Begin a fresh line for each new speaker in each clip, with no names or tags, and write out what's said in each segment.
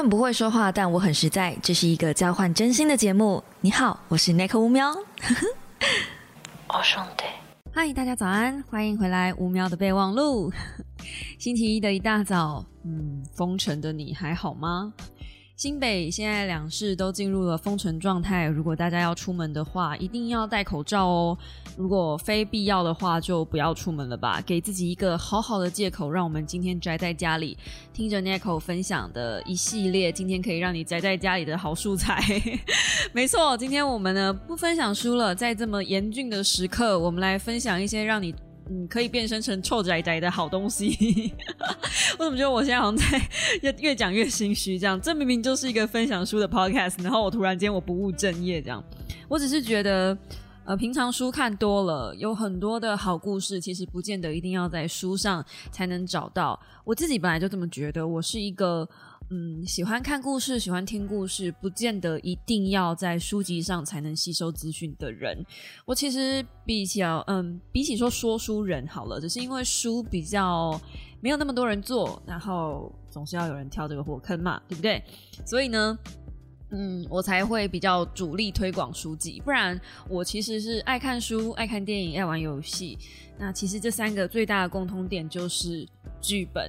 很不会说话，但我很实在。这是一个交换真心的节目。你好，我是 Nick 乌喵。
哦兄弟，
嗨，大家早安，欢迎回来乌喵的备忘录。星期一的一大早，嗯，封城的你还好吗？新北现在两市都进入了封城状态，如果大家要出门的话，一定要戴口罩哦。如果非必要的话，就不要出门了吧，给自己一个好好的借口，让我们今天宅在家里，听着 Nico 分享的一系列今天可以让你宅在家里的好素材。没错，今天我们呢不分享书了，在这么严峻的时刻，我们来分享一些让你。嗯，可以变身成臭宅宅的好东西。我怎么觉得我现在好像在越越讲越心虚？这样，这明明就是一个分享书的 podcast，然后我突然间我不务正业这样。我只是觉得，呃，平常书看多了，有很多的好故事，其实不见得一定要在书上才能找到。我自己本来就这么觉得，我是一个。嗯，喜欢看故事，喜欢听故事，不见得一定要在书籍上才能吸收资讯的人。我其实比较，嗯，比起说说书人好了，只是因为书比较没有那么多人做，然后总是要有人跳这个火坑嘛，对不对？所以呢，嗯，我才会比较主力推广书籍。不然，我其实是爱看书、爱看电影、爱玩游戏。那其实这三个最大的共通点就是剧本。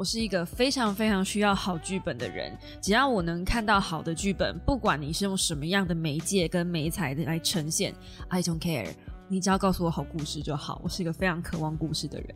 我是一个非常非常需要好剧本的人，只要我能看到好的剧本，不管你是用什么样的媒介跟媒材来呈现，I don't care，你只要告诉我好故事就好。我是一个非常渴望故事的人。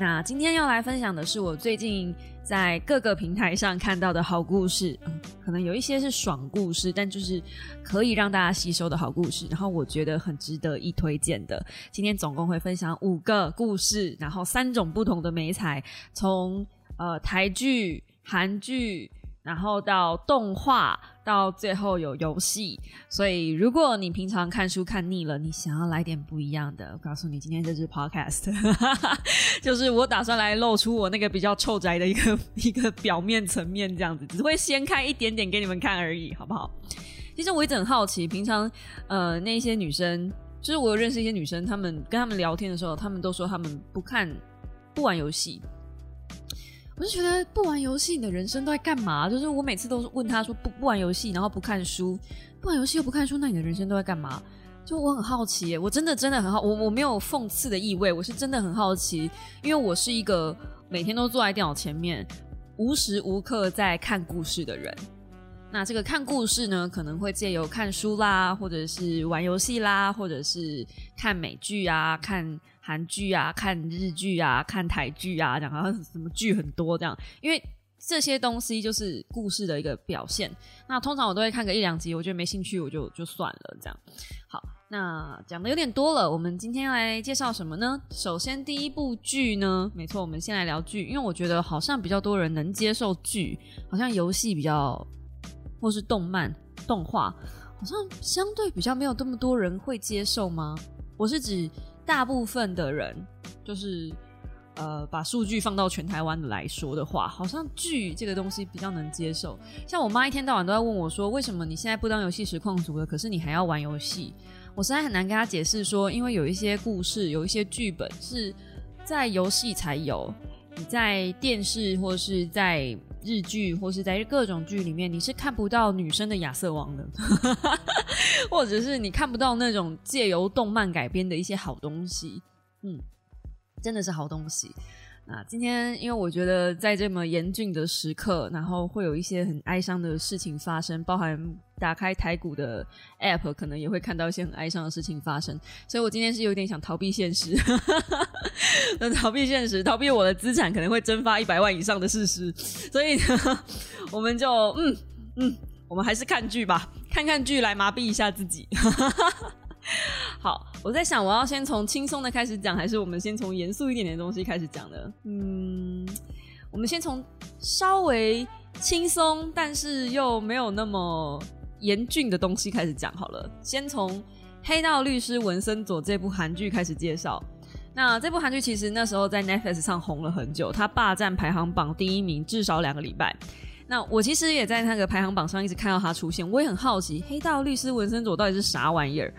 那今天要来分享的是我最近在各个平台上看到的好故事，可能有一些是爽故事，但就是可以让大家吸收的好故事，然后我觉得很值得一推荐的。今天总共会分享五个故事，然后三种不同的媒材，从呃，台剧、韩剧，然后到动画，到最后有游戏。所以，如果你平常看书看腻了，你想要来点不一样的，我告诉你，今天这支 Podcast 就是我打算来露出我那个比较臭宅的一个 一个表面层面，这样子，只会掀开一点点给你们看而已，好不好？其实我一直很好奇，平常呃那些女生，就是我有认识一些女生，她们跟她们聊天的时候，她们都说她们不看、不玩游戏。我就觉得不玩游戏，你的人生都在干嘛？就是我每次都是问他说不不玩游戏，然后不看书，不玩游戏又不看书，那你的人生都在干嘛？就我很好奇，我真的真的很好，我我没有讽刺的意味，我是真的很好奇，因为我是一个每天都坐在电脑前面，无时无刻在看故事的人。那这个看故事呢，可能会借由看书啦，或者是玩游戏啦，或者是看美剧啊，看。韩剧啊，看日剧啊，看台剧啊，讲后什么剧很多这样，因为这些东西就是故事的一个表现。那通常我都会看个一两集，我觉得没兴趣，我就就算了这样。好，那讲的有点多了，我们今天来介绍什么呢？首先第一部剧呢，没错，我们先来聊剧，因为我觉得好像比较多人能接受剧，好像游戏比较或是动漫动画，好像相对比较没有这么多人会接受吗？我是指。大部分的人就是，呃，把数据放到全台湾来说的话，好像剧这个东西比较能接受。像我妈一天到晚都在问我说：“为什么你现在不当游戏实况组了？可是你还要玩游戏？”我实在很难跟她解释说，因为有一些故事，有一些剧本是在游戏才有，你在电视或是在日剧或是在各种剧里面，你是看不到女生的亚瑟王的。或者是你看不到那种借由动漫改编的一些好东西，嗯，真的是好东西。那今天，因为我觉得在这么严峻的时刻，然后会有一些很哀伤的事情发生，包含打开台股的 App，可能也会看到一些很哀伤的事情发生。所以我今天是有点想逃避现实，逃避现实，逃避我的资产可能会蒸发一百万以上的事实。所以呢，我们就嗯嗯。我们还是看剧吧，看看剧来麻痹一下自己。好，我在想，我要先从轻松的开始讲，还是我们先从严肃一点点的东西开始讲呢？嗯，我们先从稍微轻松，但是又没有那么严峻的东西开始讲好了。先从《黑道律师文森佐》这部韩剧开始介绍。那这部韩剧其实那时候在 Netflix 上红了很久，它霸占排行榜第一名至少两个礼拜。那我其实也在那个排行榜上一直看到他出现，我也很好奇《黑道律师文森佐》到底是啥玩意儿。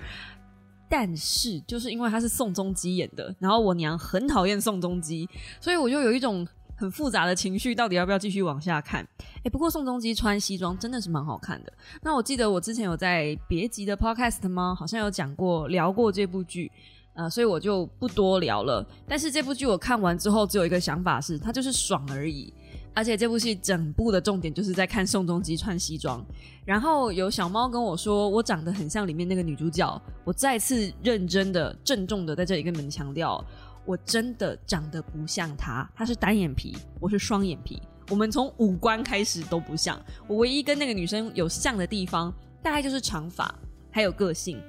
但是就是因为他是宋仲基演的，然后我娘很讨厌宋仲基，所以我就有一种很复杂的情绪，到底要不要继续往下看？哎，不过宋仲基穿西装真的是蛮好看的。那我记得我之前有在别集的 podcast 吗？好像有讲过聊过这部剧，呃，所以我就不多聊了。但是这部剧我看完之后，只有一个想法是，它就是爽而已。而且这部戏整部的重点就是在看宋仲基穿西装。然后有小猫跟我说，我长得很像里面那个女主角。我再次认真的、郑重的在这里跟你们强调。我真的长得不像他，他是单眼皮，我是双眼皮。我们从五官开始都不像。我唯一跟那个女生有像的地方，大概就是长发，还有个性。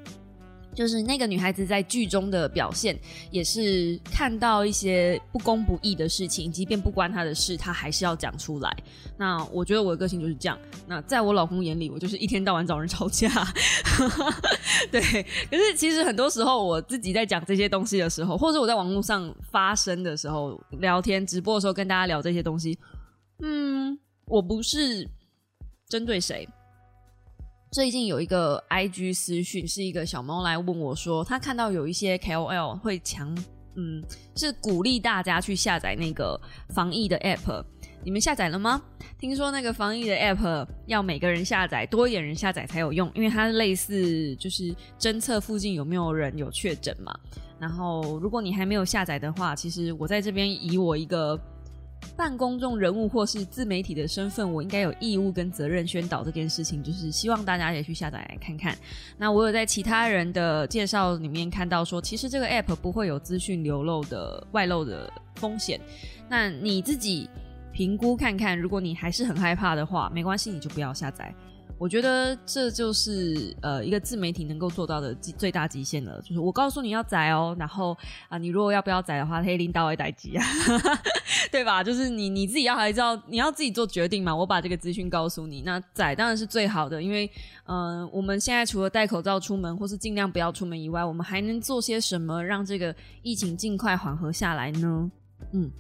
就是那个女孩子在剧中的表现，也是看到一些不公不义的事情，即便不关她的事，她还是要讲出来。那我觉得我的个性就是这样。那在我老公眼里，我就是一天到晚找人吵架。对，可是其实很多时候我自己在讲这些东西的时候，或者我在网络上发声的时候，聊天直播的时候跟大家聊这些东西，嗯，我不是针对谁。最近有一个 IG 私讯，是一个小猫来问我说，他看到有一些 KOL 会强，嗯，是鼓励大家去下载那个防疫的 App。你们下载了吗？听说那个防疫的 App 要每个人下载，多一点人下载才有用，因为它类似就是侦测附近有没有人有确诊嘛。然后如果你还没有下载的话，其实我在这边以我一个。半公众人物或是自媒体的身份，我应该有义务跟责任宣导这件事情，就是希望大家也去下载来看看。那我有在其他人的介绍里面看到说，其实这个 app 不会有资讯流露的外漏的风险。那你自己评估看看，如果你还是很害怕的话，没关系，你就不要下载。我觉得这就是呃一个自媒体能够做到的最大极限了，就是我告诉你要宰哦，然后啊你如果要不要宰的话，黑领导会待机啊，对吧？就是你你自己要还是要你要自己做决定嘛。我把这个资讯告诉你，那宰当然是最好的，因为嗯我们现在除了戴口罩出门或是尽量不要出门以外，我们还能做些什么让这个疫情尽快缓和下来呢？嗯。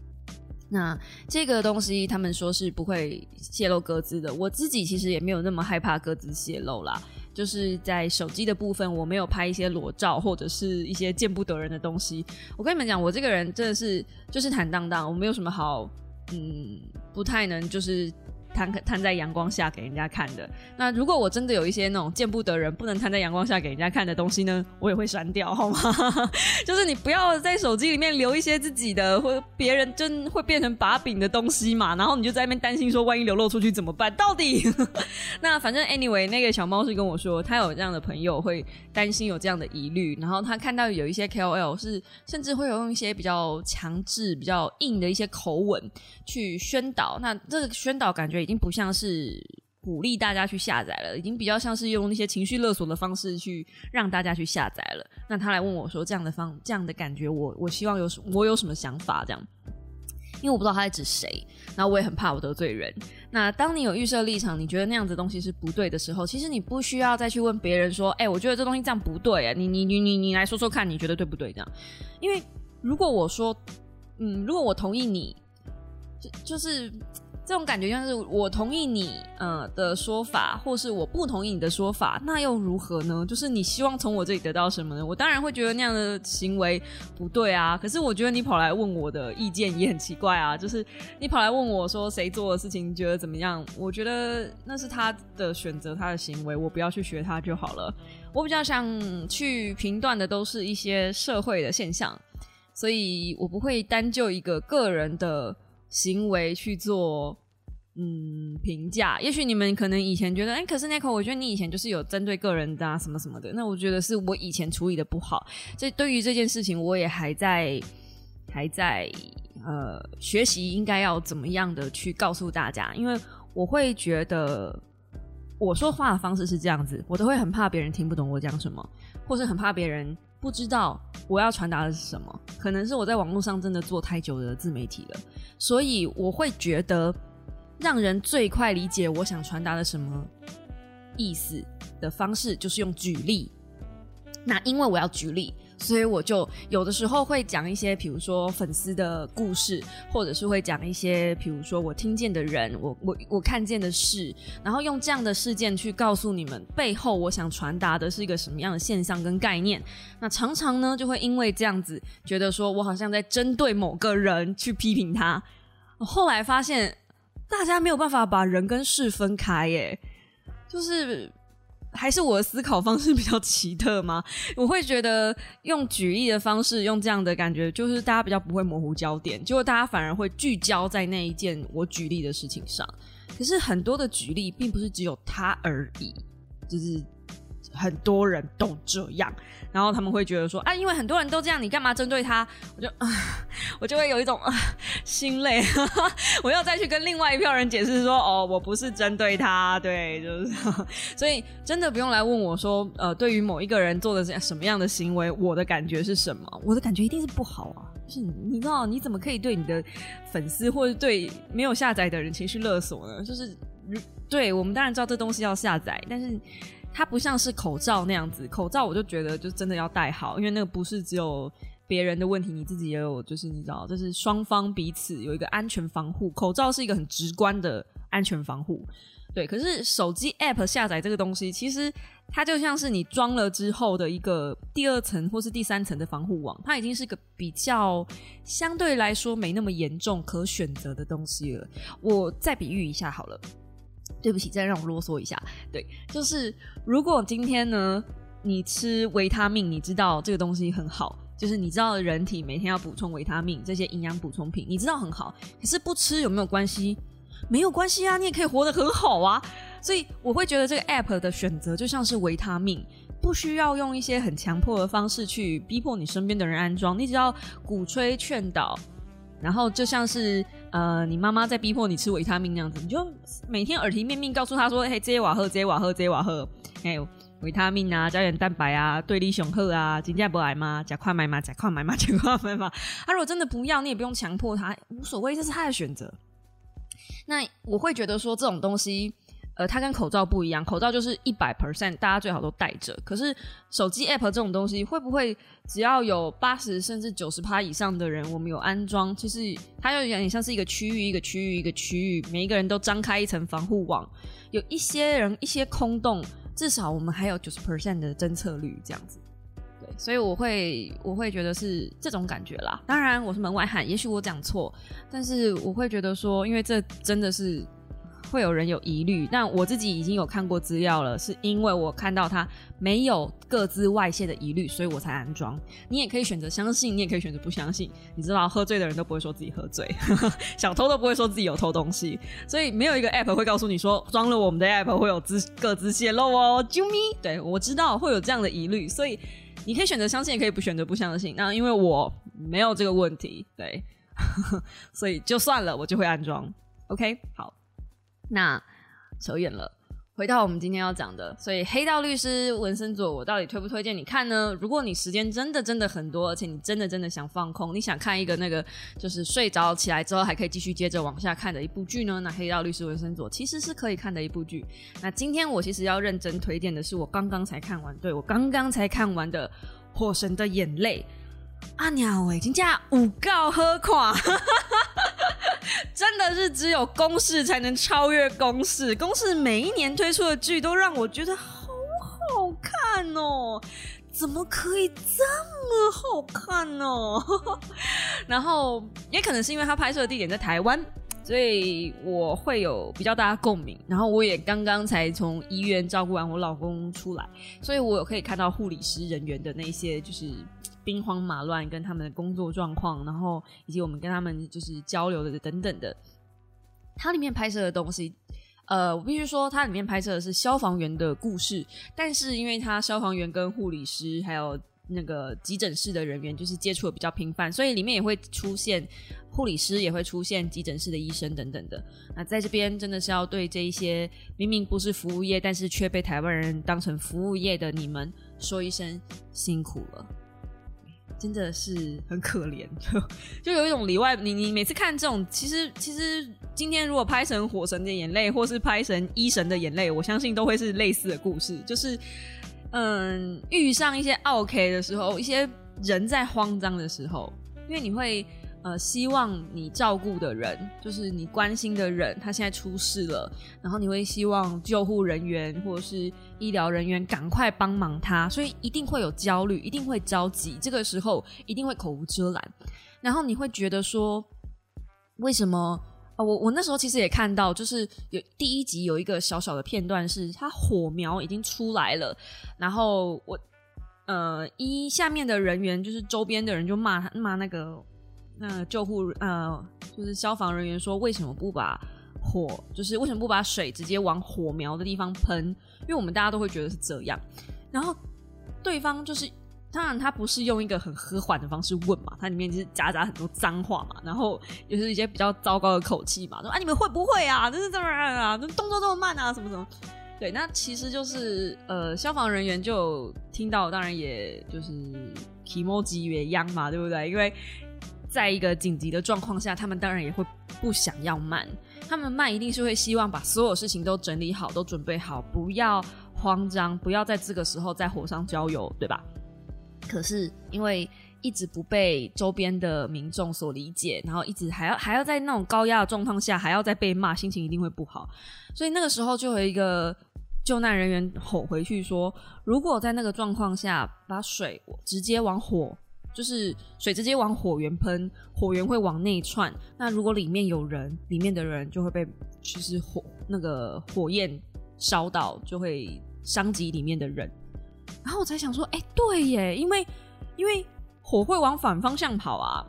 那这个东西，他们说是不会泄露各自的。我自己其实也没有那么害怕各自泄露啦。就是在手机的部分，我没有拍一些裸照或者是一些见不得人的东西。我跟你们讲，我这个人真的是就是坦荡荡，我没有什么好，嗯，不太能就是。摊摊在阳光下给人家看的。那如果我真的有一些那种见不得人、不能摊在阳光下给人家看的东西呢，我也会删掉，好吗？就是你不要在手机里面留一些自己的或别人真会变成把柄的东西嘛。然后你就在那边担心说，万一流露出去怎么办？到底？那反正 anyway，那个小猫是跟我说，他有这样的朋友会担心有这样的疑虑。然后他看到有一些 KOL 是甚至会有用一些比较强制、比较硬的一些口吻去宣导。那这个宣导感觉。已经不像是鼓励大家去下载了，已经比较像是用那些情绪勒索的方式去让大家去下载了。那他来问我说：“这样的方，这样的感觉，我我希望有，我有什么想法？这样，因为我不知道他在指谁，然后我也很怕我得罪人。那当你有预设立场，你觉得那样子东西是不对的时候，其实你不需要再去问别人说：‘哎，我觉得这东西这样不对啊！’你你你你你来说说看，你觉得对不对？这样，因为如果我说，嗯，如果我同意你，就就是。这种感觉像是我同意你呃的说法，或是我不同意你的说法，那又如何呢？就是你希望从我这里得到什么呢？我当然会觉得那样的行为不对啊。可是我觉得你跑来问我的意见也很奇怪啊。就是你跑来问我说谁做的事情觉得怎么样？我觉得那是他的选择，他的行为，我不要去学他就好了。我比较想去评断的都是一些社会的现象，所以我不会单就一个个人的。行为去做嗯评价，也许你们可能以前觉得，哎，可是 Nico，我觉得你以前就是有针对个人的啊什么什么的，那我觉得是我以前处理的不好。这对于这件事情，我也还在还在呃学习，应该要怎么样的去告诉大家，因为我会觉得我说话的方式是这样子，我都会很怕别人听不懂我讲什么，或是很怕别人。不知道我要传达的是什么，可能是我在网络上真的做太久的自媒体了，所以我会觉得让人最快理解我想传达的什么意思的方式，就是用举例。那因为我要举例。所以我就有的时候会讲一些，比如说粉丝的故事，或者是会讲一些，比如说我听见的人，我我我看见的事，然后用这样的事件去告诉你们背后我想传达的是一个什么样的现象跟概念。那常常呢，就会因为这样子觉得说我好像在针对某个人去批评他。后来发现大家没有办法把人跟事分开，耶，就是还是我的思考方式比较奇特吗？我会觉得用举例的方式，用这样的感觉，就是大家比较不会模糊焦点，结果大家反而会聚焦在那一件我举例的事情上。可是很多的举例并不是只有他而已，就是。很多人都这样，然后他们会觉得说啊，因为很多人都这样，你干嘛针对他？我就啊，我就会有一种啊心累，我要再去跟另外一票人解释说，哦，我不是针对他，对，就是，所以真的不用来问我说，呃，对于某一个人做的这样什么样的行为，我的感觉是什么？我的感觉一定是不好啊，就是你知道，你怎么可以对你的粉丝或者对没有下载的人情绪勒索呢？就是，对我们当然知道这东西要下载，但是。它不像是口罩那样子，口罩我就觉得就真的要戴好，因为那个不是只有别人的问题，你自己也有，就是你知道，就是双方彼此有一个安全防护。口罩是一个很直观的安全防护，对。可是手机 App 下载这个东西，其实它就像是你装了之后的一个第二层或是第三层的防护网，它已经是个比较相对来说没那么严重可选择的东西了。我再比喻一下好了。对不起，再让我啰嗦一下。对，就是如果今天呢，你吃维他命，你知道这个东西很好，就是你知道人体每天要补充维他命这些营养补充品，你知道很好，可是不吃有没有关系？没有关系啊，你也可以活得很好啊。所以我会觉得这个 app 的选择就像是维他命，不需要用一些很强迫的方式去逼迫你身边的人安装，你只要鼓吹劝导。然后就像是呃，你妈妈在逼迫你吃维他命那样子，你就每天耳提面命告诉他说：“嘿，这瓦喝，这瓦喝，这瓦喝，嘿，维他命啊，胶原蛋白啊，对立雄喝啊，金价不来吗？假快买吗？假快买吗？加快买吗？他如果真的不要，你也不用强迫他，无所谓，这是他的选择。那我会觉得说这种东西。呃，它跟口罩不一样，口罩就是一百 percent，大家最好都戴着。可是手机 app 这种东西，会不会只要有八十甚至九十趴以上的人，我们有安装，其实它就有点像是一个区域，一个区域，一个区域，每一个人都张开一层防护网，有一些人一些空洞，至少我们还有九十 percent 的侦测率这样子。对，所以我会我会觉得是这种感觉啦。当然我是门外汉，也许我讲错，但是我会觉得说，因为这真的是。会有人有疑虑，但我自己已经有看过资料了，是因为我看到它没有各自外泄的疑虑，所以我才安装。你也可以选择相信，你也可以选择不相信。你知道，喝醉的人都不会说自己喝醉，小偷都不会说自己有偷东西，所以没有一个 app 会告诉你说装了我们的 app 会有资各自泄露哦。啾咪，对我知道会有这样的疑虑，所以你可以选择相信，也可以不选择不相信。那因为我没有这个问题，对，所以就算了，我就会安装。OK，好。那扯远了，回到我们今天要讲的，所以黑道律师纹身组，我到底推不推荐你看呢？如果你时间真的真的很多，而且你真的真的想放空，你想看一个那个就是睡着起来之后还可以继续接着往下看的一部剧呢？那黑道律师纹身组其实是可以看的一部剧。那今天我其实要认真推荐的是我刚刚才看完，对我刚刚才看完的《火神的眼泪》。阿鸟喂，今天五告喝垮。但是只有公式才能超越公式，公式每一年推出的剧都让我觉得好好看哦，怎么可以这么好看呢？然后也可能是因为他拍摄的地点在台湾，所以我会有比较大的共鸣。然后我也刚刚才从医院照顾完我老公出来，所以我有可以看到护理师人员的那些就是。兵荒马乱，跟他们的工作状况，然后以及我们跟他们就是交流的等等的，它里面拍摄的东西，呃，我必须说，它里面拍摄的是消防员的故事，但是因为它消防员跟护理师还有那个急诊室的人员就是接触的比较频繁，所以里面也会出现护理师，也会出现急诊室的医生等等的。那在这边真的是要对这一些明明不是服务业，但是却被台湾人当成服务业的你们说一声辛苦了。真的是很可怜，就有一种里外。你你每次看这种，其实其实今天如果拍成《火神的眼泪》或是拍成《医神的眼泪》，我相信都会是类似的故事。就是嗯，遇上一些 OK 的时候，一些人在慌张的时候，因为你会。呃，希望你照顾的人，就是你关心的人，他现在出事了，然后你会希望救护人员或者是医疗人员赶快帮忙他，所以一定会有焦虑，一定会着急，这个时候一定会口无遮拦，然后你会觉得说，为什么？啊，我我那时候其实也看到，就是有第一集有一个小小的片段，是他火苗已经出来了，然后我呃一下面的人员就是周边的人就骂他骂那个那救护呃就是消防人员说为什么不把火就是为什么不把水直接往火苗的地方喷？因为我们大家都会觉得是这样，然后对方就是。当然，他不是用一个很和缓的方式问嘛，他里面就是夹杂很多脏话嘛，然后也是一些比较糟糕的口气嘛，说啊你们会不会啊？就是这么啊，动作这么慢啊，什么什么？对，那其实就是呃，消防人员就听到，当然也就是提莫吉也央嘛，对不对？因为在一个紧急的状况下，他们当然也会不想要慢，他们慢一定是会希望把所有事情都整理好，都准备好，不要慌张，不要在这个时候在火上浇油，对吧？可是因为一直不被周边的民众所理解，然后一直还要还要在那种高压的状况下，还要再被骂，心情一定会不好。所以那个时候就有一个救难人员吼回去说：“如果在那个状况下把水直接往火，就是水直接往火源喷，火源会往内窜。那如果里面有人，里面的人就会被就是火那个火焰烧到，就会伤及里面的人。”然后我才想说，哎，对耶，因为因为火会往反方向跑啊，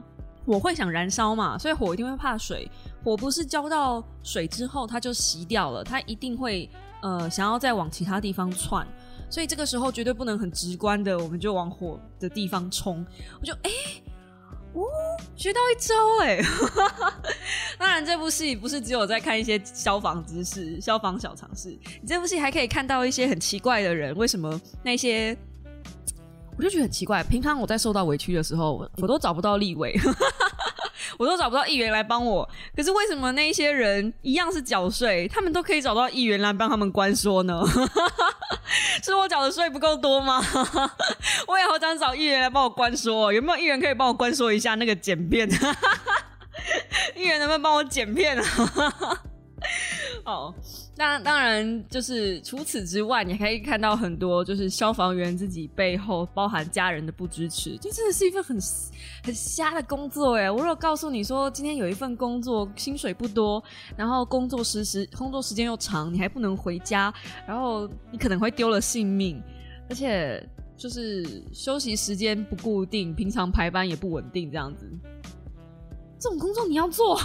火会想燃烧嘛，所以火一定会怕水。火不是浇到水之后它就熄掉了，它一定会呃想要再往其他地方窜，所以这个时候绝对不能很直观的，我们就往火的地方冲。我就哎。哦，学到一招哎！当然，这部戏不是只有在看一些消防知识、消防小常识，你这部戏还可以看到一些很奇怪的人。为什么那些？我就觉得很奇怪。平常我在受到委屈的时候，我都找不到立委。我都找不到议员来帮我，可是为什么那些人一样是缴税，他们都可以找到议员来帮他们关说呢？是我缴的税不够多吗？我也好想找议员来帮我关说，有没有议员可以帮我关说一下那个剪片？议员能不能帮我剪片啊？哦。那当然，就是除此之外，你可以看到很多，就是消防员自己背后包含家人的不支持，这真的是一份很很瞎的工作哎！我如果告诉你说，今天有一份工作，薪水不多，然后工作时时工作时间又长，你还不能回家，然后你可能会丢了性命，而且就是休息时间不固定，平常排班也不稳定，这样子，这种工作你要做？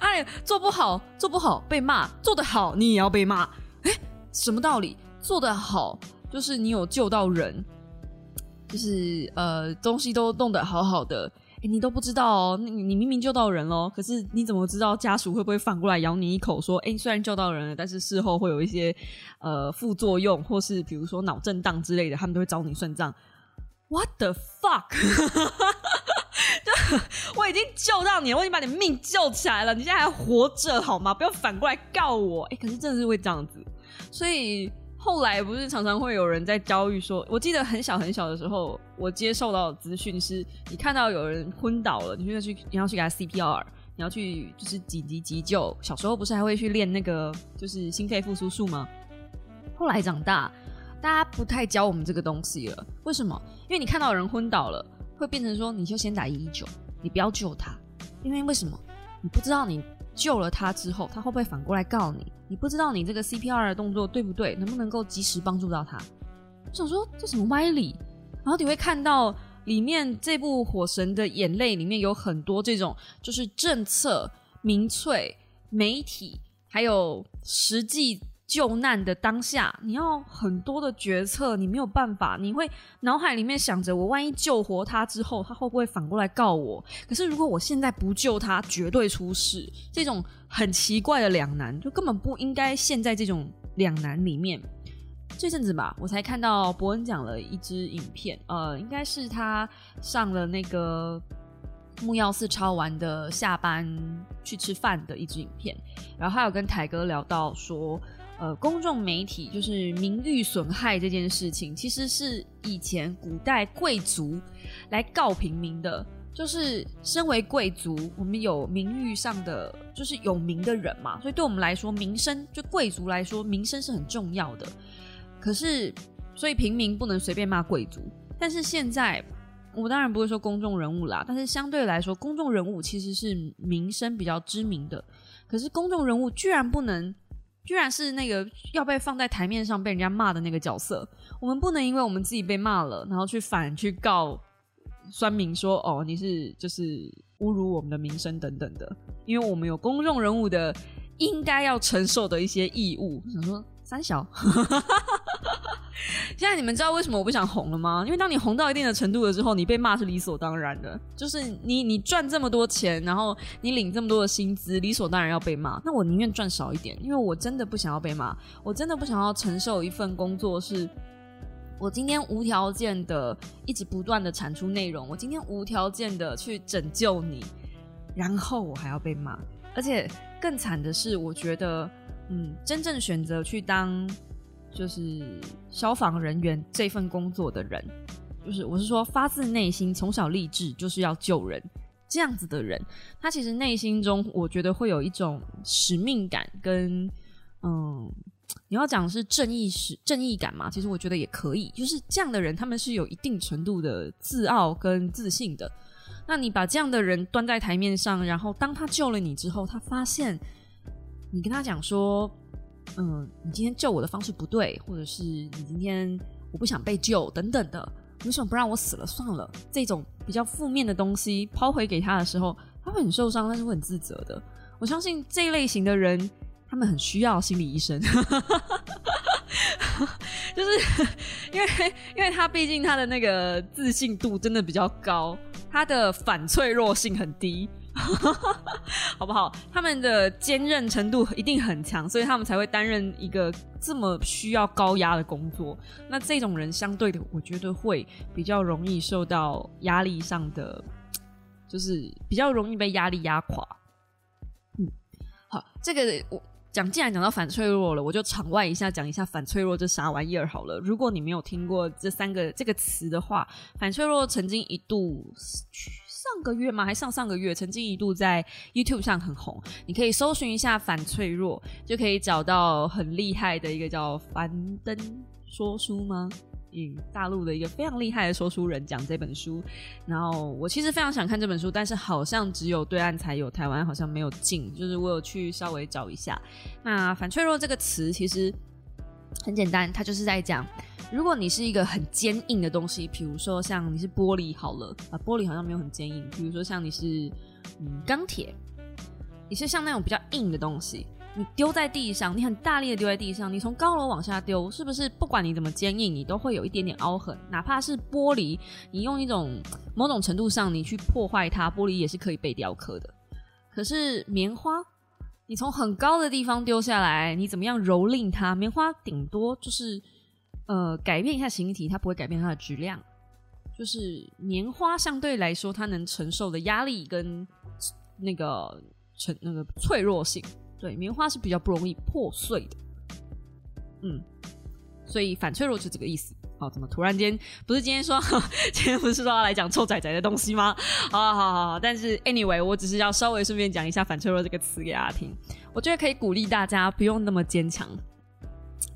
哎，做不好，做不好被骂；做得好，你也要被骂。哎，什么道理？做得好就是你有救到人，就是呃东西都弄得好好的。哎，你都不知道哦，你你明明救到人喽，可是你怎么知道家属会不会反过来咬你一口，说哎，虽然救到人了，但是事后会有一些呃副作用，或是比如说脑震荡之类的，他们都会找你算账。What the fuck？我已经救到你了，我已经把你命救起来了，你现在还活着好吗？不要反过来告我！哎，可是真的是会这样子，所以后来不是常常会有人在教育说，我记得很小很小的时候，我接受到的资讯是，你看到有人昏倒了，你就要去，你要去给他 CPR，你要去就是紧急急救。小时候不是还会去练那个就是心肺复苏术吗？后来长大，大家不太教我们这个东西了。为什么？因为你看到人昏倒了。会变成说，你就先打一一九，你不要救他，因为为什么？你不知道你救了他之后，他会不会反过来告你？你不知道你这个 CPR 的动作对不对，能不能够及时帮助到他？我想说这什么歪理？然后你会看到里面这部《火神的眼泪》里面有很多这种，就是政策、民粹、媒体，还有实际。救难的当下，你要很多的决策，你没有办法，你会脑海里面想着，我万一救活他之后，他会不会反过来告我？可是如果我现在不救他，绝对出事。这种很奇怪的两难，就根本不应该陷在这种两难里面。这阵子吧，我才看到伯恩讲了一支影片，呃，应该是他上了那个木曜四超完的下班去吃饭的一支影片，然后他有跟台哥聊到说。呃，公众媒体就是名誉损害这件事情，其实是以前古代贵族来告平民的。就是身为贵族，我们有名誉上的，就是有名的人嘛，所以对我们来说，名声就贵族来说，名声是很重要的。可是，所以平民不能随便骂贵族。但是现在，我当然不会说公众人物啦，但是相对来说，公众人物其实是名声比较知名的。可是公众人物居然不能，居然是那个要被放在台面上被人家骂的那个角色。我们不能因为我们自己被骂了，然后去反去告酸民说哦你是就是侮辱我们的名声等等的，因为我们有公众人物的应该要承受的一些义务。想说三小。现在你们知道为什么我不想红了吗？因为当你红到一定的程度了之后，你被骂是理所当然的。就是你你赚这么多钱，然后你领这么多的薪资，理所当然要被骂。那我宁愿赚少一点，因为我真的不想要被骂，我真的不想要承受一份工作是，我今天无条件的一直不断的产出内容，我今天无条件的去拯救你，然后我还要被骂。而且更惨的是，我觉得，嗯，真正选择去当。就是消防人员这份工作的人，就是我是说发自内心从小立志就是要救人这样子的人，他其实内心中我觉得会有一种使命感跟嗯，你要讲是正义使正义感嘛？其实我觉得也可以，就是这样的人他们是有一定程度的自傲跟自信的。那你把这样的人端在台面上，然后当他救了你之后，他发现你跟他讲说。嗯，你今天救我的方式不对，或者是你今天我不想被救等等的，为什么不让我死了算了？这种比较负面的东西抛回给他的时候，他会很受伤，但是会很自责的。我相信这一类型的人，他们很需要心理医生，就是因为因为他毕竟他的那个自信度真的比较高，他的反脆弱性很低。好不好？他们的坚韧程度一定很强，所以他们才会担任一个这么需要高压的工作。那这种人相对的，我觉得会比较容易受到压力上的，就是比较容易被压力压垮。嗯，好，这个我讲，既然讲到反脆弱了，我就场外一下讲一下反脆弱这啥玩意儿好了。如果你没有听过这三个这个词的话，反脆弱曾经一度。上个月吗？还上上个月，曾经一度在 YouTube 上很红。你可以搜寻一下“反脆弱”，就可以找到很厉害的一个叫樊登说书吗？嗯，大陆的一个非常厉害的说书人讲这本书。然后我其实非常想看这本书，但是好像只有对岸才有，台湾好像没有进。就是我有去稍微找一下。那“反脆弱”这个词其实很简单，他就是在讲。如果你是一个很坚硬的东西，比如说像你是玻璃好了，啊，玻璃好像没有很坚硬。比如说像你是嗯钢铁，你是像那种比较硬的东西，你丢在地上，你很大力的丢在地上，你从高楼往下丢，是不是不管你怎么坚硬，你都会有一点点凹痕？哪怕是玻璃，你用一种某种程度上你去破坏它，玻璃也是可以被雕刻的。可是棉花，你从很高的地方丢下来，你怎么样蹂躏它？棉花顶多就是。呃，改变一下形体，它不会改变它的质量。就是棉花相对来说，它能承受的压力跟那个承那个脆弱性，对，棉花是比较不容易破碎的。嗯，所以反脆弱就这个意思。好，怎么突然间不是今天说，今天不是说要来讲臭仔仔的东西吗？好好好，但是 anyway，我只是要稍微顺便讲一下反脆弱这个词给大家听。我觉得可以鼓励大家不用那么坚强。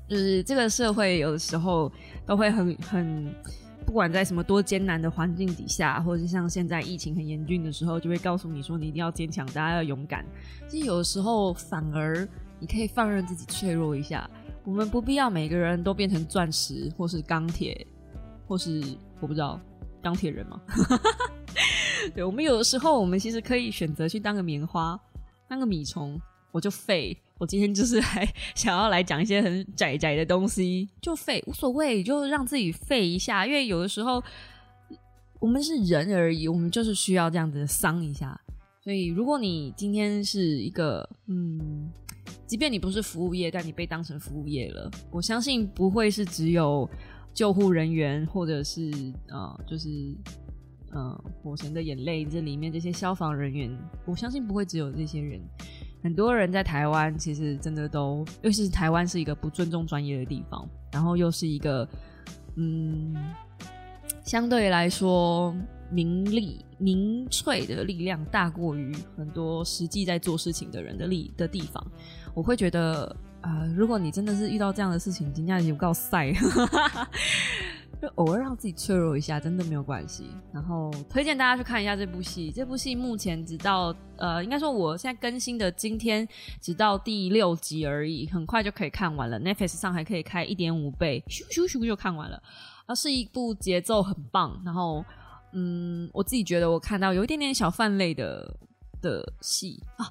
就是这个社会有的时候都会很很，不管在什么多艰难的环境底下，或者是像现在疫情很严峻的时候，就会告诉你说你一定要坚强，大家要勇敢。其实有的时候反而你可以放任自己脆弱一下，我们不必要每个人都变成钻石或是钢铁，或是我不知道钢铁人吗？对，我们有的时候我们其实可以选择去当个棉花，当个米虫，我就废。我今天就是来想要来讲一些很窄窄的东西，就废无所谓，就让自己废一下。因为有的时候我们是人而已，我们就是需要这样子伤一下。所以，如果你今天是一个嗯，即便你不是服务业，但你被当成服务业了，我相信不会是只有救护人员，或者是呃，就是嗯，火神的眼泪这里面这些消防人员，我相信不会只有这些人。很多人在台湾，其实真的都，尤其是台湾是一个不尊重专业的地方，然后又是一个，嗯，相对来说名利名粹的力量大过于很多实际在做事情的人的力的地方，我会觉得，呃，如果你真的是遇到这样的事情，今天有告赛，就偶尔让自己脆弱一下，真的没有关系。然后推荐大家去看一下这部戏。这部戏目前直到呃，应该说我现在更新的今天只到第六集而已，很快就可以看完了。Netflix 上还可以开一点五倍，咻咻咻就看完了。它是一部节奏很棒，然后嗯，我自己觉得我看到有一点点小泛类的的戏啊。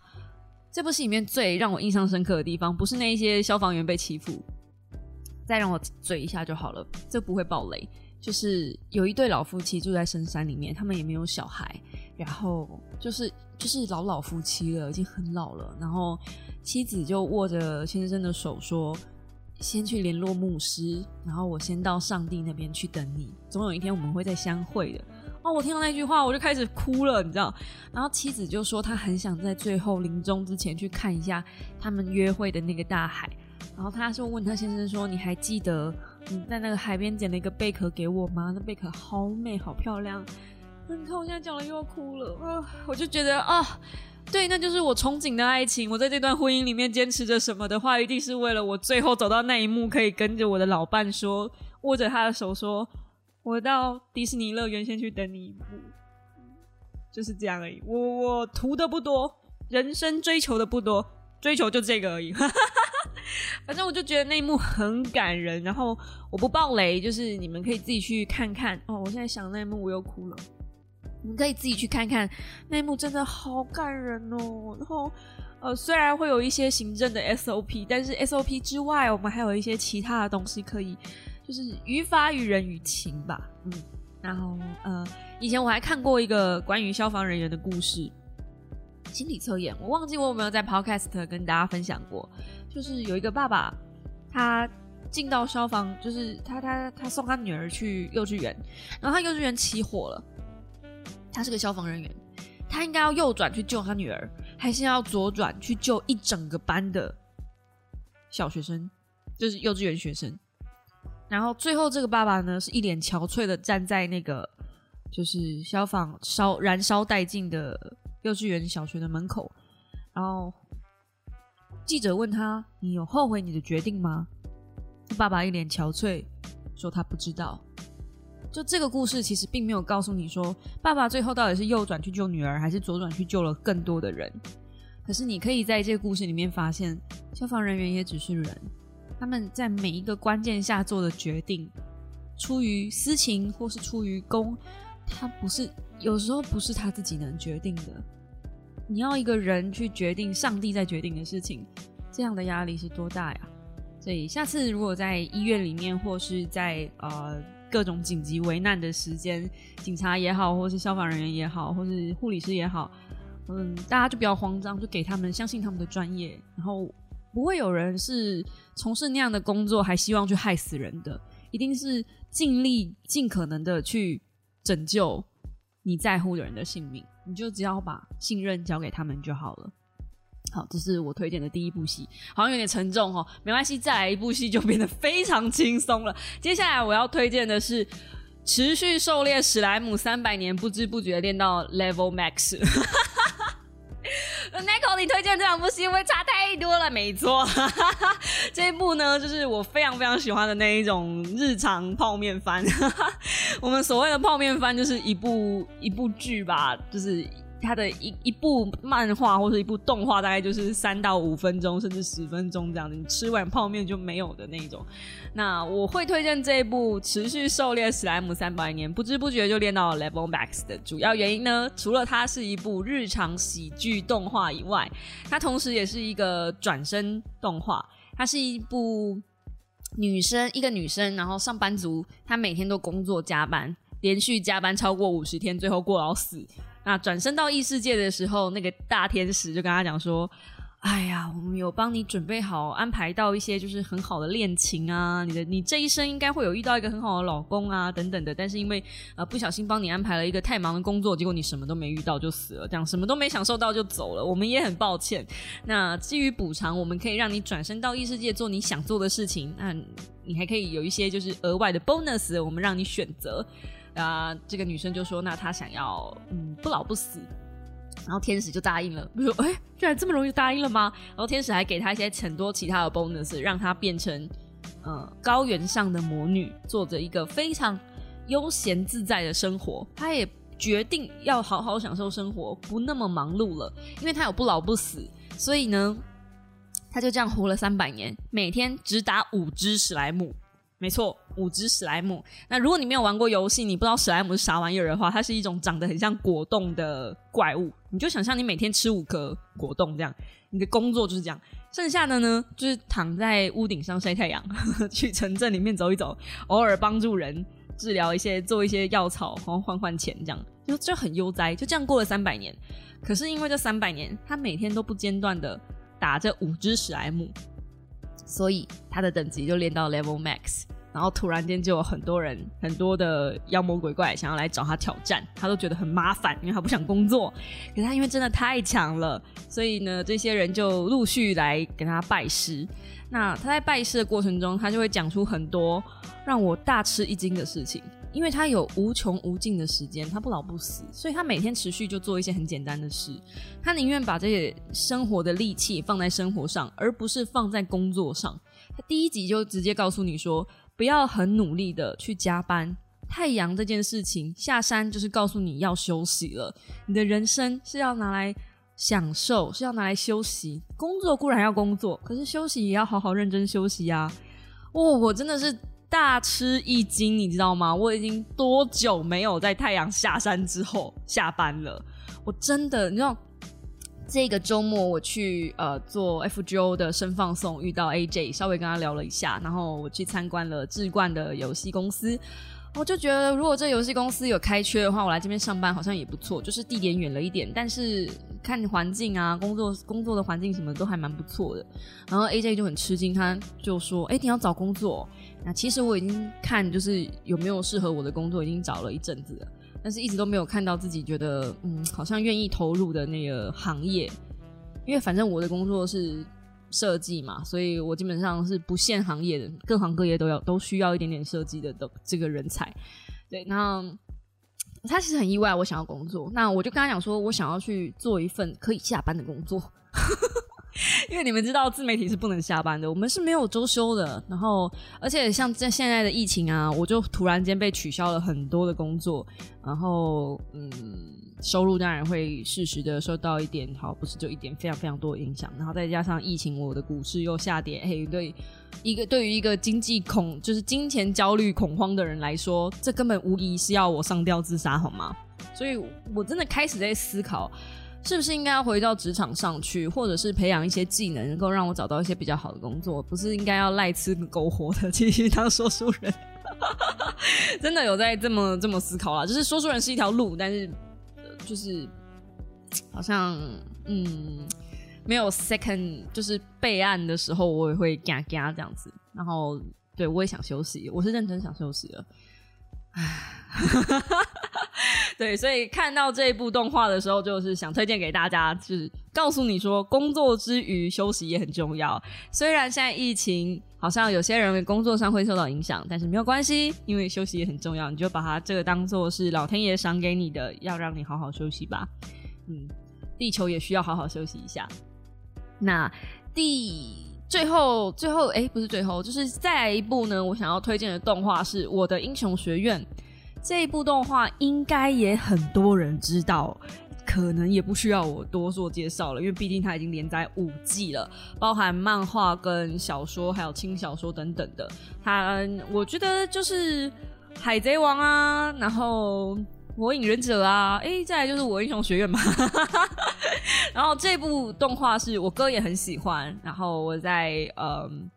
这部戏里面最让我印象深刻的地方，不是那一些消防员被欺负。再让我嘴一下就好了，这不会爆雷。就是有一对老夫妻住在深山里面，他们也没有小孩，然后就是就是老老夫妻了，已经很老了。然后妻子就握着先生的手说：“先去联络牧师，然后我先到上帝那边去等你，总有一天我们会再相会的。”哦，我听到那句话我就开始哭了，你知道。然后妻子就说她很想在最后临终之前去看一下他们约会的那个大海。然后他就问他先生说：“你还记得你在那个海边捡了一个贝壳给我吗？那贝壳好美，好漂亮。”你看我现在讲了又要哭了啊！我就觉得啊，对，那就是我憧憬的爱情。我在这段婚姻里面坚持着什么的话，一定是为了我最后走到那一幕，可以跟着我的老伴说，握着他的手说：“我到迪士尼乐园先去等你一步。”就是这样而已。我我图的不多，人生追求的不多，追求就这个而已。反正我就觉得那一幕很感人，然后我不爆雷，就是你们可以自己去看看哦。我现在想那一幕，我又哭了。你们可以自己去看看那一幕，真的好感人哦。然后呃，虽然会有一些行政的 SOP，但是 SOP 之外，我们还有一些其他的东西可以，就是于法于人于情吧。嗯，然后呃，以前我还看过一个关于消防人员的故事，心理测验，我忘记我有没有在 Podcast 跟大家分享过。就是有一个爸爸，他进到消防，就是他他他送他女儿去幼稚园，然后他幼稚园起火了，他是个消防人员，他应该要右转去救他女儿，还是要左转去救一整个班的小学生，就是幼稚园学生。然后最后这个爸爸呢，是一脸憔悴的站在那个就是消防烧燃烧殆尽的幼稚园小学的门口，然后。记者问他：“你有后悔你的决定吗？”爸爸一脸憔悴，说他不知道。就这个故事其实并没有告诉你说，爸爸最后到底是右转去救女儿，还是左转去救了更多的人。可是你可以在这个故事里面发现，消防人员也只是人，他们在每一个关键下做的决定，出于私情或是出于公，他不是有时候不是他自己能决定的。你要一个人去决定上帝在决定的事情，这样的压力是多大呀？所以下次如果在医院里面，或是在呃各种紧急危难的时间，警察也好，或是消防人员也好，或是护理师也好，嗯，大家就不要慌张，就给他们相信他们的专业，然后不会有人是从事那样的工作还希望去害死人的，一定是尽力尽可能的去拯救你在乎的人的性命。你就只要把信任交给他们就好了。好，这是我推荐的第一部戏，好像有点沉重哦，没关系，再来一部戏就变得非常轻松了。接下来我要推荐的是《持续狩猎史莱姆三百年》，不知不觉练到 Level Max。Nico，你推荐这两部戏会差太多了，没错，这一部呢，就是我非常非常喜欢的那一种日常泡面番。我们所谓的泡面番，就是一部一部剧吧，就是。它的一一部漫画或者一部动画，大概就是三到五分钟，甚至十分钟这样子，你吃碗泡面就没有的那种。那我会推荐这一部《持续狩猎史莱姆三百年》，不知不觉就练到了 Level Max 的主要原因呢，除了它是一部日常喜剧动画以外，它同时也是一个转身动画。它是一部女生，一个女生，然后上班族，她每天都工作加班，连续加班超过五十天，最后过劳死。那转身到异世界的时候，那个大天使就跟他讲说：“哎呀，我们有帮你准备好安排到一些就是很好的恋情啊，你的你这一生应该会有遇到一个很好的老公啊，等等的。但是因为呃不小心帮你安排了一个太忙的工作，结果你什么都没遇到就死了，这样什么都没享受到就走了。我们也很抱歉。那基于补偿，我们可以让你转身到异世界做你想做的事情。那你还可以有一些就是额外的 bonus，我们让你选择。”啊，这个女生就说：“那她想要嗯不老不死。”然后天使就答应了。我说：“哎，居然这么容易答应了吗？”然后天使还给她一些很多其他的 bonus，让她变成呃高原上的魔女，做着一个非常悠闲自在的生活。她也决定要好好享受生活，不那么忙碌了，因为她有不老不死，所以呢，她就这样活了三百年，每天只打五只史莱姆。没错，五只史莱姆。那如果你没有玩过游戏，你不知道史莱姆是啥玩意儿的话，它是一种长得很像果冻的怪物。你就想象你每天吃五颗果冻这样，你的工作就是这样。剩下的呢，就是躺在屋顶上晒太阳，去城镇里面走一走，偶尔帮助人治疗一些，做一些药草，然后换换钱，这样就就很悠哉。就这样过了三百年。可是因为这三百年，他每天都不间断的打这五只史莱姆。所以他的等级就练到 level max，然后突然间就有很多人、很多的妖魔鬼怪想要来找他挑战，他都觉得很麻烦，因为他不想工作。可是他因为真的太强了，所以呢，这些人就陆续来给他拜师。那他在拜师的过程中，他就会讲出很多让我大吃一惊的事情。因为他有无穷无尽的时间，他不老不死，所以他每天持续就做一些很简单的事。他宁愿把这些生活的力气放在生活上，而不是放在工作上。他第一集就直接告诉你说，不要很努力的去加班。太阳这件事情下山就是告诉你要休息了。你的人生是要拿来享受，是要拿来休息。工作固然要工作，可是休息也要好好认真休息呀。哦，我真的是。大吃一惊，你知道吗？我已经多久没有在太阳下山之后下班了？我真的，你知道，这个周末我去呃做 FGO 的生放送，遇到 AJ，稍微跟他聊了一下，然后我去参观了志冠的游戏公司。我就觉得，如果这游戏公司有开缺的话，我来这边上班好像也不错。就是地点远了一点，但是看环境啊，工作工作的环境什么都还蛮不错的。然后 AJ 就很吃惊，他就说：“哎，你要找工作？那其实我已经看，就是有没有适合我的工作，已经找了一阵子了，但是一直都没有看到自己觉得嗯，好像愿意投入的那个行业。因为反正我的工作是。”设计嘛，所以我基本上是不限行业的，各行各业都要都需要一点点设计的的这个人才。对，那他其实很意外，我想要工作，那我就跟他讲说，我想要去做一份可以下班的工作。因为你们知道自媒体是不能下班的，我们是没有周休的。然后，而且像在现在的疫情啊，我就突然间被取消了很多的工作，然后嗯，收入当然会适时的受到一点，好不是就一点非常非常多的影响。然后再加上疫情，我的股市又下跌，嘿，对一个对于一个经济恐就是金钱焦虑恐慌的人来说，这根本无疑是要我上吊自杀，好吗？所以我真的开始在思考。是不是应该要回到职场上去，或者是培养一些技能，能够让我找到一些比较好的工作？不是应该要赖吃苟活的继续当说书人？真的有在这么这么思考啦，就是说书人是一条路，但是就是好像嗯没有 second，就是备案的时候我也会嘎嘎这样子。然后对我也想休息，我是认真想休息了。对，所以看到这一部动画的时候，就是想推荐给大家，就是告诉你说，工作之余休息也很重要。虽然现在疫情，好像有些人工作上会受到影响，但是没有关系，因为休息也很重要。你就把它这个当做是老天爷赏给你的，要让你好好休息吧。嗯，地球也需要好好休息一下。那第最后最后，哎，不是最后，就是再来一部呢。我想要推荐的动画是《我的英雄学院》。这一部动画应该也很多人知道，可能也不需要我多做介绍了，因为毕竟它已经连载五季了，包含漫画跟小说，还有轻小说等等的。它我觉得就是海贼王啊，然后火影忍者啊，哎，再来就是我英雄学院嘛。然后这部动画是我哥也很喜欢，然后我在嗯。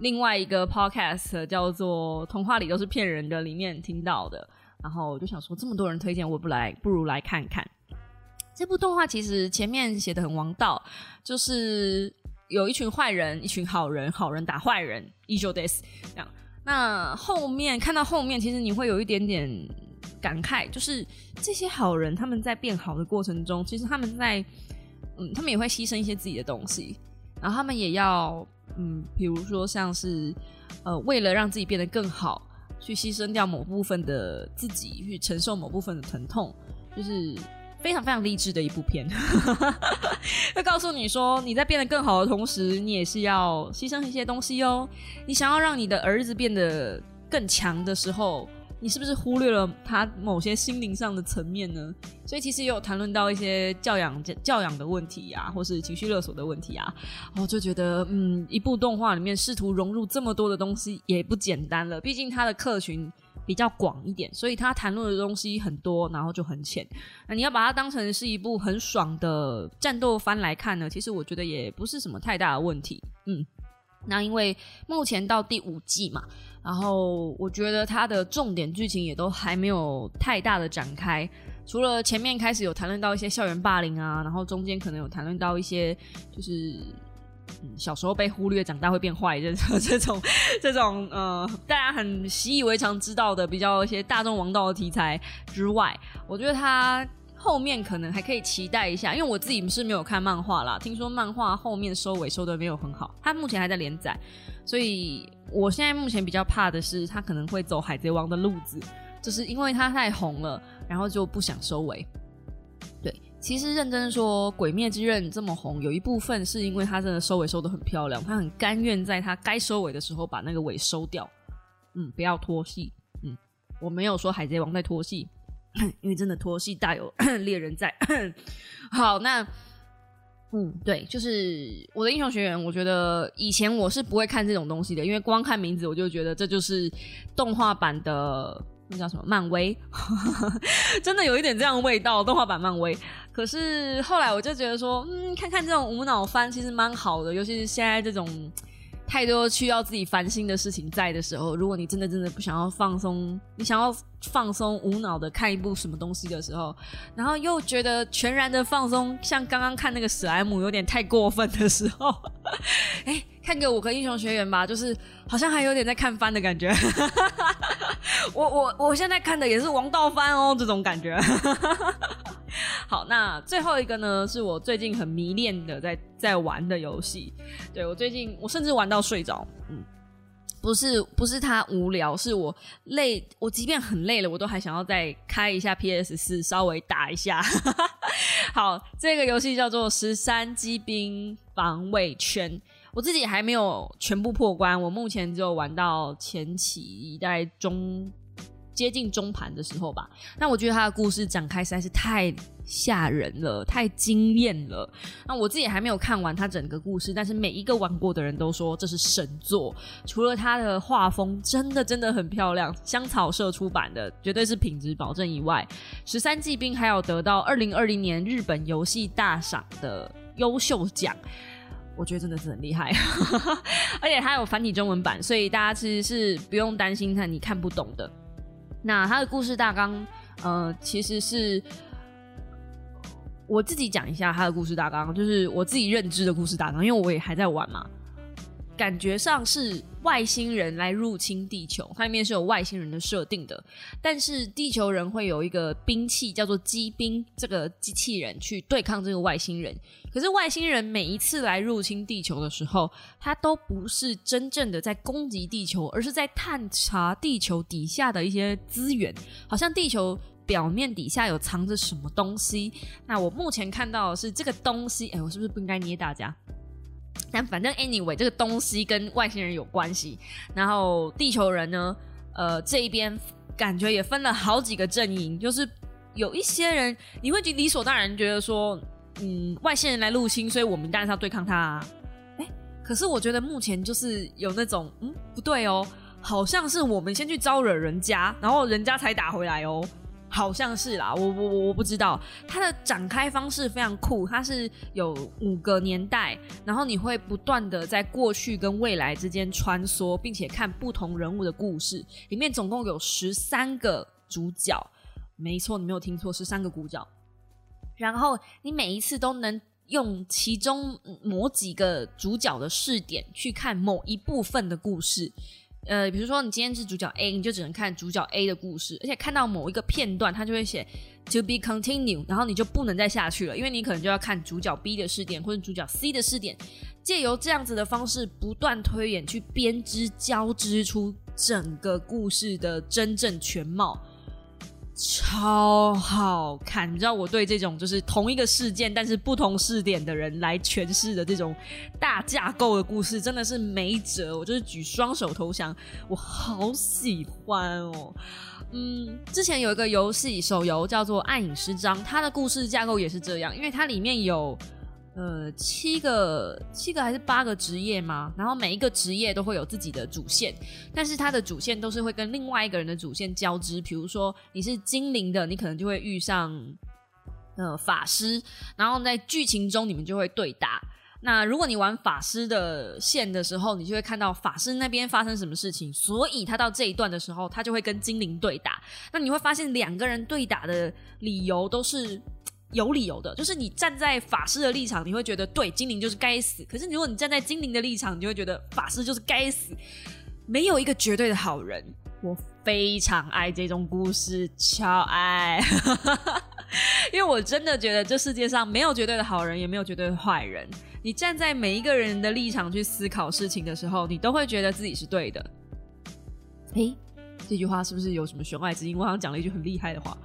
另外一个 podcast 叫做《童话里都是骗人的》里面听到的，然后我就想说，这么多人推荐，我不来，不如来看看这部动画。其实前面写的很王道，就是有一群坏人，一群好人，好人打坏人，依旧 this 这样。那后面看到后面，其实你会有一点点感慨，就是这些好人他们在变好的过程中，其实他们在嗯，他们也会牺牲一些自己的东西，然后他们也要。嗯，比如说像是，呃，为了让自己变得更好，去牺牲掉某部分的自己，去承受某部分的疼痛，就是非常非常励志的一部片，会告诉你说你在变得更好的同时，你也是要牺牲一些东西哦。你想要让你的儿子变得更强的时候。你是不是忽略了他某些心灵上的层面呢？所以其实也有谈论到一些教养教养的问题啊，或是情绪勒索的问题啊。我就觉得，嗯，一部动画里面试图融入这么多的东西也不简单了。毕竟它的客群比较广一点，所以它谈论的东西很多，然后就很浅。那你要把它当成是一部很爽的战斗番来看呢？其实我觉得也不是什么太大的问题。嗯，那因为目前到第五季嘛。然后我觉得它的重点剧情也都还没有太大的展开，除了前面开始有谈论到一些校园霸凌啊，然后中间可能有谈论到一些就是小时候被忽略，长大会变坏这 这种这种呃大家很习以为常知道的比较一些大众王道的题材之外，我觉得它后面可能还可以期待一下，因为我自己是没有看漫画啦，听说漫画后面收尾收的没有很好，它目前还在连载，所以。我现在目前比较怕的是，他可能会走海贼王的路子，就是因为他太红了，然后就不想收尾。对，其实认真说，《鬼灭之刃》这么红，有一部分是因为他真的收尾收的很漂亮，他很甘愿在他该收尾的时候把那个尾收掉。嗯，不要拖戏。嗯，我没有说海贼王在拖戏，因为真的拖戏大有 猎人在。好，那。嗯，对，就是我的英雄学院。我觉得以前我是不会看这种东西的，因为光看名字我就觉得这就是动画版的那叫什么漫威，真的有一点这样味道。动画版漫威，可是后来我就觉得说，嗯，看看这种无脑番其实蛮好的，尤其是现在这种。太多需要自己烦心的事情在的时候，如果你真的真的不想要放松，你想要放松无脑的看一部什么东西的时候，然后又觉得全然的放松，像刚刚看那个史莱姆有点太过分的时候，哎，看个五个英雄学员吧，就是好像还有点在看番的感觉。我我我现在看的也是王道番哦，这种感觉。好，那最后一个呢，是我最近很迷恋的，在在玩的游戏。对我最近，我甚至玩到睡着。嗯，不是不是他无聊，是我累。我即便很累了，我都还想要再开一下 PS 四，稍微打一下。好，这个游戏叫做《十三机兵防卫圈》，我自己还没有全部破关，我目前只有玩到前期大概中。接近中盘的时候吧，那我觉得他的故事展开实在是太吓人了，太惊艳了。那我自己还没有看完他整个故事，但是每一个玩过的人都说这是神作。除了他的画风真的真的很漂亮，香草社出版的绝对是品质保证以外，十三季兵还有得到二零二零年日本游戏大赏的优秀奖，我觉得真的是很厉害。而且它有繁体中文版，所以大家其实是不用担心它你看不懂的。那他的故事大纲，呃，其实是我自己讲一下他的故事大纲，就是我自己认知的故事大纲，因为我也还在玩嘛。感觉上是外星人来入侵地球，它里面是有外星人的设定的，但是地球人会有一个兵器叫做机兵，这个机器人去对抗这个外星人。可是外星人每一次来入侵地球的时候，他都不是真正的在攻击地球，而是在探查地球底下的一些资源，好像地球表面底下有藏着什么东西。那我目前看到的是这个东西，哎，我是不是不应该捏大家？但反正 anyway，这个东西跟外星人有关系。然后地球人呢，呃，这一边感觉也分了好几个阵营，就是有一些人你会理所当然觉得说，嗯，外星人来入侵，所以我们当然是要对抗他。哎，可是我觉得目前就是有那种，嗯，不对哦，好像是我们先去招惹人家，然后人家才打回来哦。好像是啦，我我我我不知道，它的展开方式非常酷，它是有五个年代，然后你会不断的在过去跟未来之间穿梭，并且看不同人物的故事。里面总共有十三个主角，没错，你没有听错，十三个主角。然后你每一次都能用其中某几个主角的视点去看某一部分的故事。呃，比如说你今天是主角 A，你就只能看主角 A 的故事，而且看到某一个片段，它就会写 To be continued，然后你就不能再下去了，因为你可能就要看主角 B 的视点或者主角 C 的视点，借由这样子的方式不断推演，去编织交织出整个故事的真正全貌。超好看。你知道我对这种就是同一个事件但是不同视点的人来诠释的这种大架构的故事，真的是没辙。我就是举双手投降，我好喜欢哦。嗯，之前有一个游戏手游叫做《暗影师章》，它的故事架构也是这样，因为它里面有。呃，七个七个还是八个职业吗？然后每一个职业都会有自己的主线，但是它的主线都是会跟另外一个人的主线交织。比如说你是精灵的，你可能就会遇上呃法师，然后在剧情中你们就会对打。那如果你玩法师的线的时候，你就会看到法师那边发生什么事情，所以他到这一段的时候，他就会跟精灵对打。那你会发现两个人对打的理由都是。有理由的，就是你站在法师的立场，你会觉得对精灵就是该死；可是如果你站在精灵的立场，你就会觉得法师就是该死。没有一个绝对的好人，我非常爱这种故事，超爱，因为我真的觉得这世界上没有绝对的好人，也没有绝对的坏人。你站在每一个人的立场去思考事情的时候，你都会觉得自己是对的。诶，这句话是不是有什么弦外之音？我好像讲了一句很厉害的话，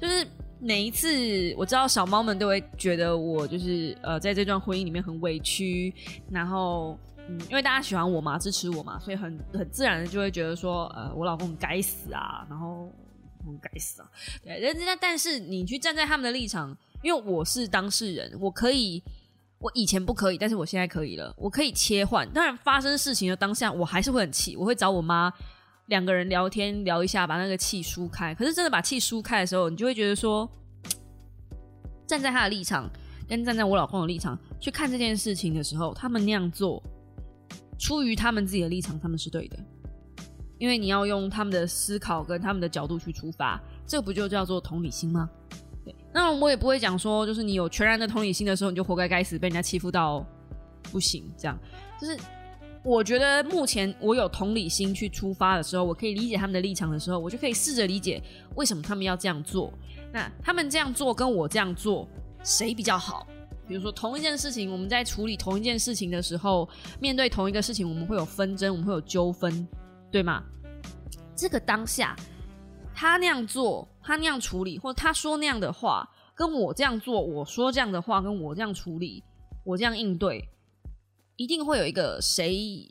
就是。每一次我知道小猫们都会觉得我就是呃在这段婚姻里面很委屈，然后嗯因为大家喜欢我嘛支持我嘛，所以很很自然的就会觉得说呃我老公该死啊，然后该死啊，对，但但是你去站在他们的立场，因为我是当事人，我可以我以前不可以，但是我现在可以了，我可以切换。当然发生事情的当下，我还是会很气，我会找我妈。两个人聊天聊一下，把那个气疏开。可是真的把气疏开的时候，你就会觉得说，站在他的立场，跟站在我老公的立场去看这件事情的时候，他们那样做，出于他们自己的立场，他们是对的。因为你要用他们的思考跟他们的角度去出发，这不就叫做同理心吗？对。那我也不会讲说，就是你有全然的同理心的时候，你就活该该死，被人家欺负到不行，这样就是。我觉得目前我有同理心去出发的时候，我可以理解他们的立场的时候，我就可以试着理解为什么他们要这样做。那他们这样做跟我这样做，谁比较好？比如说同一件事情，我们在处理同一件事情的时候，面对同一个事情，我们会有纷争，我们会有纠纷，对吗？这个当下，他那样做，他那样处理，或者他说那样的话，跟我这样做，我说这样的话，跟我这样处理，我这样应对。一定会有一个谁，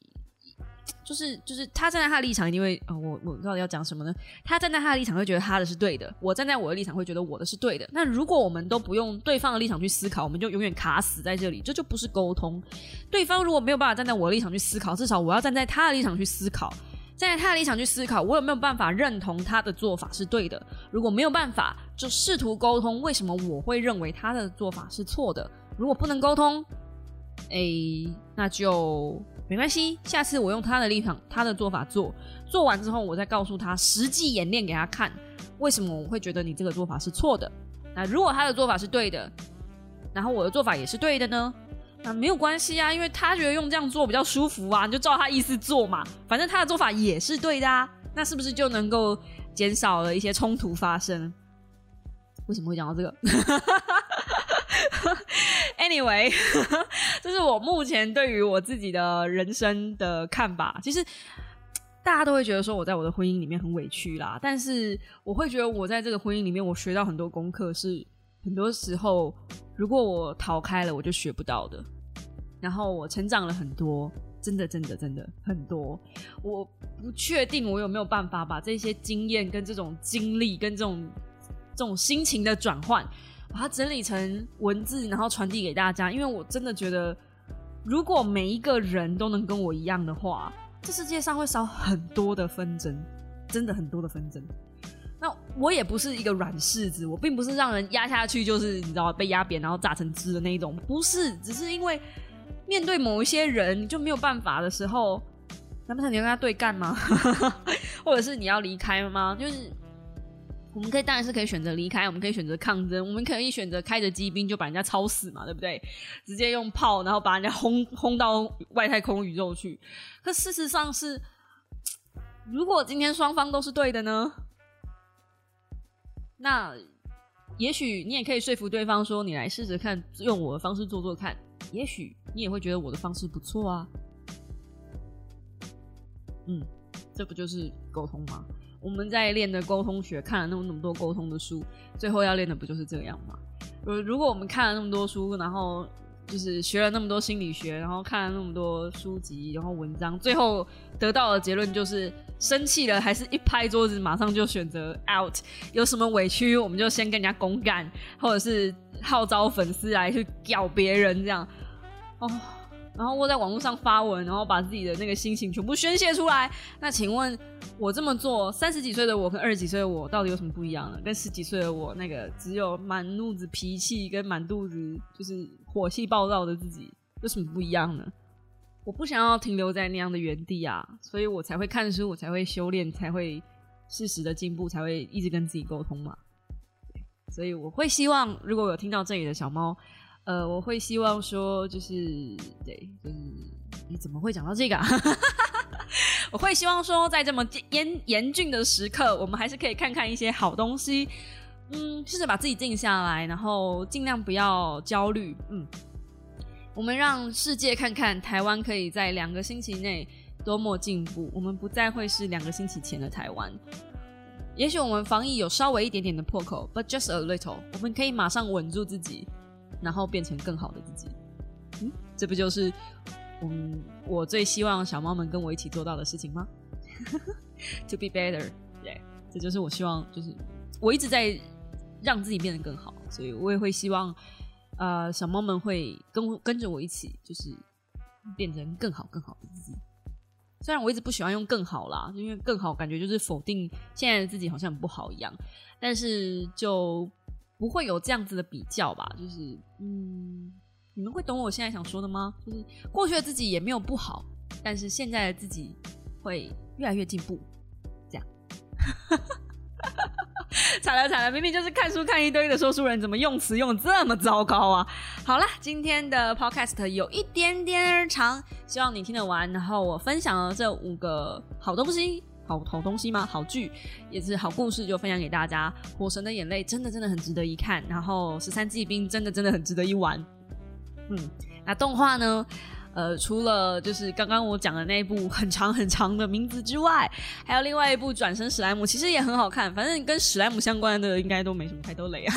就是就是他站在他的立场，一定会呃，我我到底要讲什么呢？他站在他的立场会觉得他的是对的，我站在我的立场会觉得我的是对的。那如果我们都不用对方的立场去思考，我们就永远卡死在这里，这就不是沟通。对方如果没有办法站在我的立场去思考，至少我要站在他的立场去思考，站在他的立场去思考，我有没有办法认同他的做法是对的？如果没有办法，就试图沟通，为什么我会认为他的做法是错的？如果不能沟通。哎，那就没关系。下次我用他的立场、他的做法做，做完之后，我再告诉他实际演练给他看，为什么我会觉得你这个做法是错的。那如果他的做法是对的，然后我的做法也是对的呢？那没有关系啊，因为他觉得用这样做比较舒服啊，你就照他意思做嘛。反正他的做法也是对的啊，那是不是就能够减少了一些冲突发生？为什么会讲到这个 ？Anyway，这是我目前对于我自己的人生的看法。其实大家都会觉得说我在我的婚姻里面很委屈啦，但是我会觉得我在这个婚姻里面我学到很多功课，是很多时候如果我逃开了，我就学不到的。然后我成长了很多，真的真的真的很多。我不确定我有没有办法把这些经验跟这种经历跟这种这种心情的转换。把它整理成文字，然后传递给大家。因为我真的觉得，如果每一个人都能跟我一样的话，这世界上会少很多的纷争，真的很多的纷争。那我也不是一个软柿子，我并不是让人压下去就是你知道被压扁然后榨成汁的那一种，不是。只是因为面对某一些人就没有办法的时候，难不成你要跟他对干吗？或者是你要离开吗？就是。我们可以当然是可以选择离开，我们可以选择抗争，我们可以选择开着机兵就把人家抄死嘛，对不对？直接用炮，然后把人家轰轰到外太空宇宙去。可事实上是，如果今天双方都是对的呢？那也许你也可以说服对方说，你来试试看，用我的方式做做看，也许你也会觉得我的方式不错啊。嗯，这不就是沟通吗？我们在练的沟通学，看了那么那么多沟通的书，最后要练的不就是这样吗？如如果我们看了那么多书，然后就是学了那么多心理学，然后看了那么多书籍，然后文章，最后得到的结论就是生气了，还是一拍桌子，马上就选择 out。有什么委屈，我们就先跟人家公干，或者是号召粉丝来去屌别人这样。哦。然后我在网络上发文，然后把自己的那个心情全部宣泄出来。那请问，我这么做，三十几岁的我跟二十几岁的我到底有什么不一样呢？跟十几岁的我那个只有满肚子脾气跟满肚子就是火气暴躁的自己有什么不一样呢？我不想要停留在那样的原地啊，所以我才会看书，我才会修炼，才会适时的进步，才会一直跟自己沟通嘛。所以我会希望，如果有听到这里的小猫。呃，我会希望说，就是对，就是你怎么会讲到这个？我会希望说，在这么严严峻的时刻，我们还是可以看看一些好东西，嗯，试着把自己静下来，然后尽量不要焦虑，嗯，我们让世界看看台湾可以在两个星期内多么进步，我们不再会是两个星期前的台湾。也许我们防疫有稍微一点点的破口，but just a little，我们可以马上稳住自己。然后变成更好的自己，嗯，这不就是嗯我最希望小猫们跟我一起做到的事情吗？To be better，对，这就是我希望，就是我一直在让自己变得更好，所以我也会希望，呃，小猫们会跟跟着我一起，就是变成更好更好的自己。虽然我一直不喜欢用“更好”啦，因为“更好”感觉就是否定现在的自己好像很不好一样，但是就。不会有这样子的比较吧？就是，嗯，你们会懂我现在想说的吗？就是过去的自己也没有不好，但是现在的自己会越来越进步。这样，惨了惨了，明明就是看书看一堆的说书人，怎么用词用这么糟糕啊？好了，今天的 podcast 有一点点长，希望你听得完。然后我分享了这五个好东西。好好东西吗？好剧也是好故事，就分享给大家。《火神的眼泪》真的真的很值得一看，然后《十三季兵》真的真的很值得一玩。嗯，那动画呢？呃，除了就是刚刚我讲的那一部很长很长的名字之外，还有另外一部《转身史莱姆》，其实也很好看。反正跟史莱姆相关的应该都没什么太多雷啊。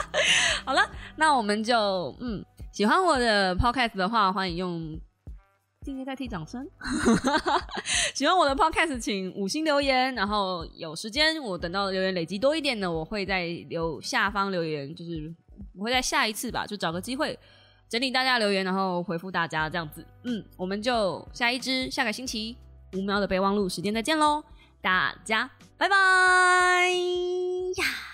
好了，那我们就嗯，喜欢我的 podcast 的话，欢迎用。订阅代替掌声。喜欢我的 podcast，请五星留言。然后有时间，我等到留言累积多一点呢，我会在留下方留言，就是我会在下一次吧，就找个机会整理大家留言，然后回复大家这样子。嗯，我们就下一支下个星期五秒的备忘录时间再见喽，大家拜拜呀。